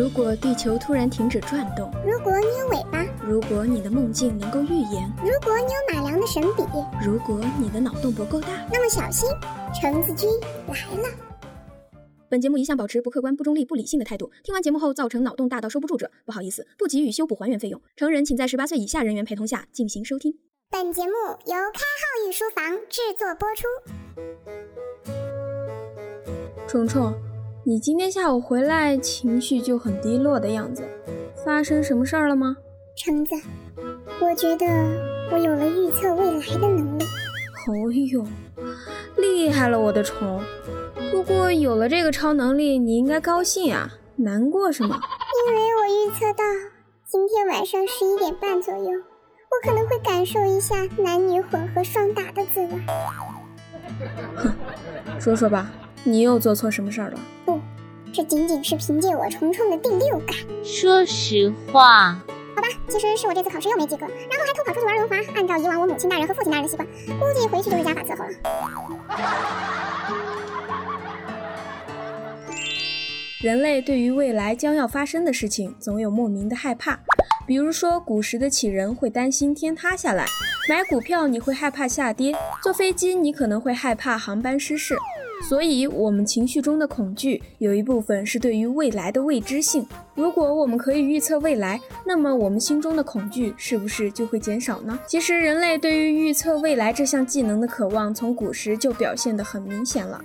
如果地球突然停止转动，如果你有尾巴，如果你的梦境能够预言，如果你有马良的神笔，如果你的脑洞不够大，那么小心，橙子君来了。本节目一向保持不客观、不中立、不理性的态度。听完节目后造成脑洞大到收不住者，不好意思，不给予修补还原费用。成人请在十八岁以下人员陪同下进行收听。本节目由开号御书房制作播出。虫虫，你今天下午回来情绪就很低落的样子，发生什么事儿了吗？橙子，我觉得我有了预测未来的能力。哦呦，厉害了我的虫！不过有了这个超能力，你应该高兴啊，难过什么？因为我预测到今天晚上十一点半左右，我可能会感受一下男女混合双打的滋味。哼，说说吧，你又做错什么事儿了？不，这仅仅是凭借我重重的第六感。说实话，好吧，其实是我这次考试又没及格，然后还偷跑出去玩轮滑。按照以往我母亲大人和父亲大人的习惯，估计回去就是家法伺候了。人类对于未来将要发生的事情，总有莫名的害怕。比如说，古时的杞人会担心天塌下来；买股票你会害怕下跌；坐飞机你可能会害怕航班失事。所以，我们情绪中的恐惧有一部分是对于未来的未知性。如果我们可以预测未来，那么我们心中的恐惧是不是就会减少呢？其实，人类对于预测未来这项技能的渴望，从古时就表现得很明显了。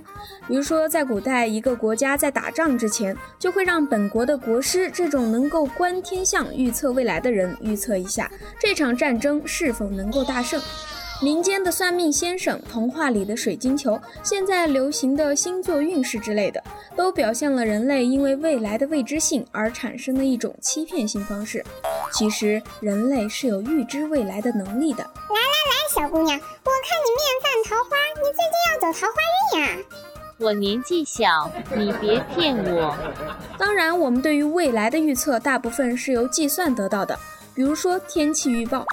比如说，在古代，一个国家在打仗之前，就会让本国的国师这种能够观天象、预测未来的人预测一下这场战争是否能够大胜。民间的算命先生、童话里的水晶球、现在流行的星座运势之类的，都表现了人类因为未来的未知性而产生的一种欺骗性方式。其实，人类是有预知未来的能力的。来来来，小姑娘，我看你面泛桃花，你最近要走桃花运呀？我年纪小，你别骗我。当然，我们对于未来的预测大部分是由计算得到的，比如说天气预报。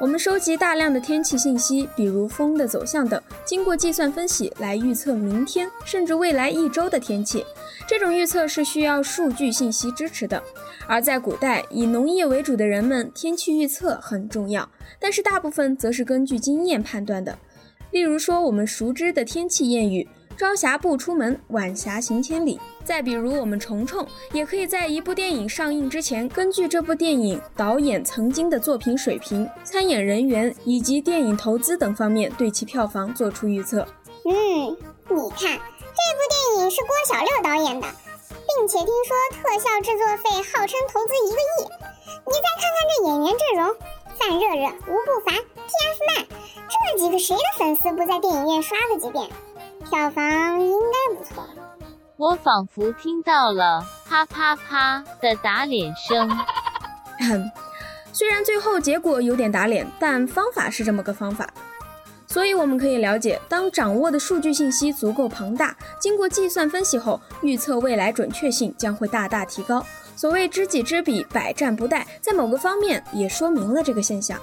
我们收集大量的天气信息，比如风的走向等，经过计算分析来预测明天甚至未来一周的天气。这种预测是需要数据信息支持的。而在古代，以农业为主的人们，天气预测很重要，但是大部分则是根据经验判断的。例如说，我们熟知的天气谚语。朝霞不出门，晚霞行千里。再比如，我们虫虫也可以在一部电影上映之前，根据这部电影导演曾经的作品水平、参演人员以及电影投资等方面，对其票房做出预测。嗯，你看这部电影是郭小六导演的，并且听说特效制作费号称投资一个亿。你再看看这演员阵容：范热热、吴不凡、TFBOYS，这几个谁的粉丝不在电影院刷个几遍？票房应该不错。我仿佛听到了啪啪啪的打脸声。虽然最后结果有点打脸，但方法是这么个方法。所以我们可以了解，当掌握的数据信息足够庞大，经过计算分析后，预测未来准确性将会大大提高。所谓知己知彼，百战不殆，在某个方面也说明了这个现象。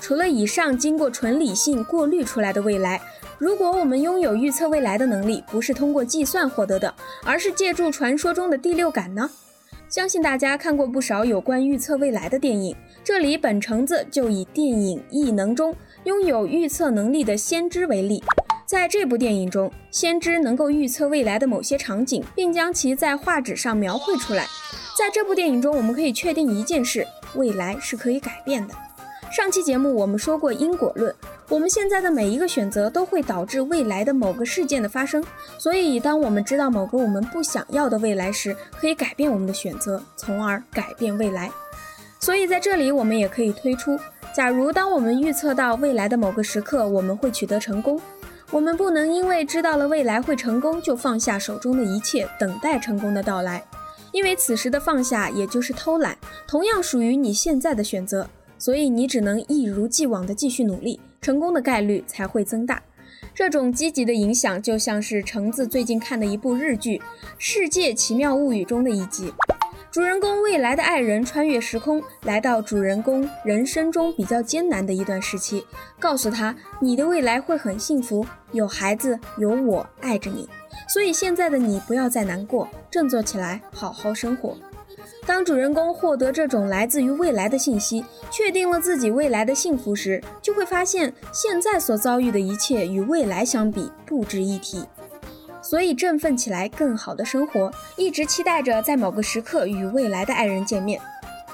除了以上经过纯理性过滤出来的未来。如果我们拥有预测未来的能力，不是通过计算获得的，而是借助传说中的第六感呢？相信大家看过不少有关预测未来的电影，这里本橙子就以电影《异能》中拥有预测能力的先知为例。在这部电影中，先知能够预测未来的某些场景，并将其在画纸上描绘出来。在这部电影中，我们可以确定一件事：未来是可以改变的。上期节目我们说过因果论，我们现在的每一个选择都会导致未来的某个事件的发生，所以当我们知道某个我们不想要的未来时，可以改变我们的选择，从而改变未来。所以在这里我们也可以推出，假如当我们预测到未来的某个时刻我们会取得成功，我们不能因为知道了未来会成功就放下手中的一切，等待成功的到来，因为此时的放下也就是偷懒，同样属于你现在的选择。所以你只能一如既往的继续努力，成功的概率才会增大。这种积极的影响就像是橙子最近看的一部日剧《世界奇妙物语》中的一集。主人公未来的爱人穿越时空，来到主人公人生中比较艰难的一段时期，告诉他你的未来会很幸福，有孩子，有我爱着你。所以现在的你不要再难过，振作起来，好好生活。当主人公获得这种来自于未来的信息，确定了自己未来的幸福时，就会发现现在所遭遇的一切与未来相比不值一提。所以振奋起来，更好的生活，一直期待着在某个时刻与未来的爱人见面。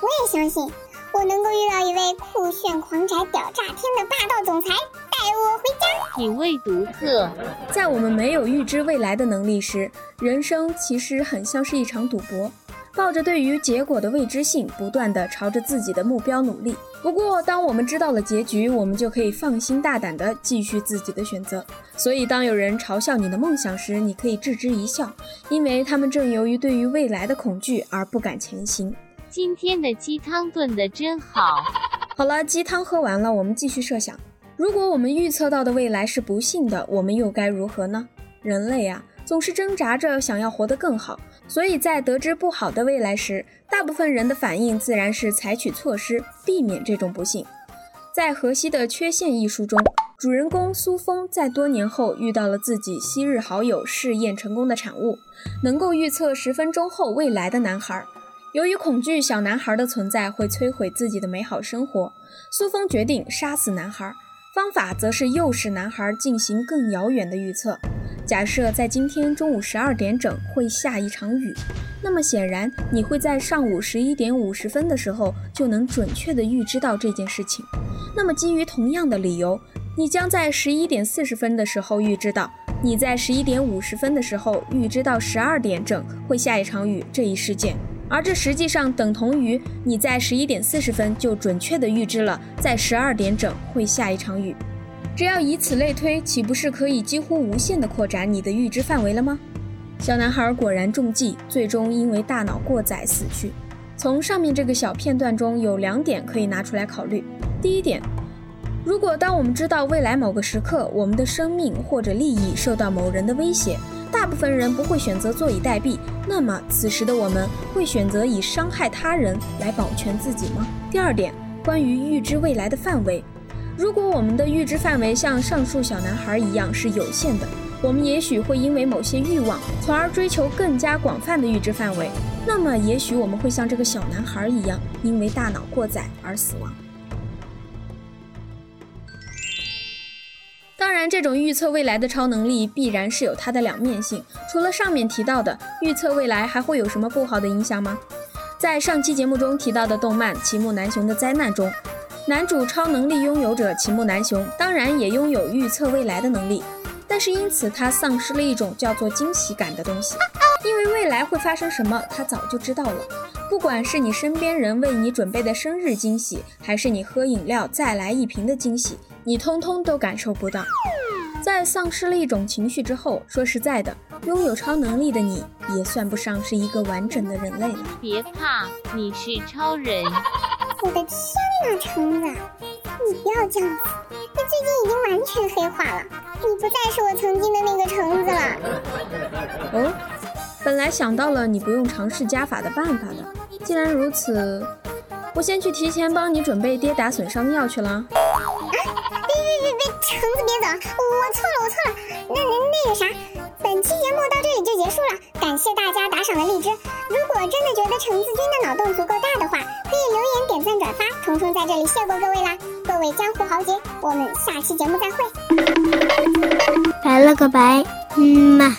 我也相信，我能够遇到一位酷炫狂宅、屌炸天的霸道总裁，带我回家。品味独特，在我们没有预知未来的能力时，人生其实很像是一场赌博。抱着对于结果的未知性，不断地朝着自己的目标努力。不过，当我们知道了结局，我们就可以放心大胆地继续自己的选择。所以，当有人嘲笑你的梦想时，你可以置之一笑，因为他们正由于对于未来的恐惧而不敢前行。今天的鸡汤炖得真好。好了，鸡汤喝完了，我们继续设想：如果我们预测到的未来是不幸的，我们又该如何呢？人类啊，总是挣扎着想要活得更好。所以在得知不好的未来时，大部分人的反应自然是采取措施避免这种不幸。在荷西的《缺陷》一书中，主人公苏峰在多年后遇到了自己昔日好友试验成功的产物，能够预测十分钟后未来的男孩。由于恐惧小男孩的存在会摧毁自己的美好生活，苏峰决定杀死男孩，方法则是诱使男孩进行更遥远的预测。假设在今天中午十二点整会下一场雨，那么显然你会在上午十一点五十分的时候就能准确的预知到这件事情。那么基于同样的理由，你将在十一点四十分的时候预知到你在十一点五十分的时候预知到十二点整会下一场雨这一事件，而这实际上等同于你在十一点四十分就准确的预知了在十二点整会下一场雨。只要以此类推，岂不是可以几乎无限的扩展你的预知范围了吗？小男孩果然中计，最终因为大脑过载死去。从上面这个小片段中有两点可以拿出来考虑。第一点，如果当我们知道未来某个时刻我们的生命或者利益受到某人的威胁，大部分人不会选择坐以待毙，那么此时的我们会选择以伤害他人来保全自己吗？第二点，关于预知未来的范围。如果我们的预知范围像上述小男孩一样是有限的，我们也许会因为某些欲望，从而追求更加广泛的预知范围。那么，也许我们会像这个小男孩一样，因为大脑过载而死亡。当然，这种预测未来的超能力必然是有它的两面性。除了上面提到的预测未来，还会有什么不好的影响吗？在上期节目中提到的动漫《齐木南雄的灾难》中。男主超能力拥有者齐木楠雄，当然也拥有预测未来的能力，但是因此他丧失了一种叫做惊喜感的东西，因为未来会发生什么，他早就知道了。不管是你身边人为你准备的生日惊喜，还是你喝饮料再来一瓶的惊喜，你通通都感受不到。在丧失了一种情绪之后，说实在的，拥有超能力的你也算不上是一个完整的人类了。别怕，你是超人。我的天哪，橙子，你不要这样子！你最近已经完全黑化了，你不再是我曾经的那个橙子了。哦，本来想到了你不用尝试加法的办法的。既然如此，我先去提前帮你准备跌打损伤药去了。啊！别别别别，橙子别走，我错了我错了。那那那个啥，本期节目到这里就结束了，感谢大家打赏的荔枝。如果真的觉得橙子君的脑洞足够大的话，可以留言、点赞、转发。虫虫在这里谢过各位啦，各位江湖豪杰，我们下期节目再会。拜了个拜，嗯嘛。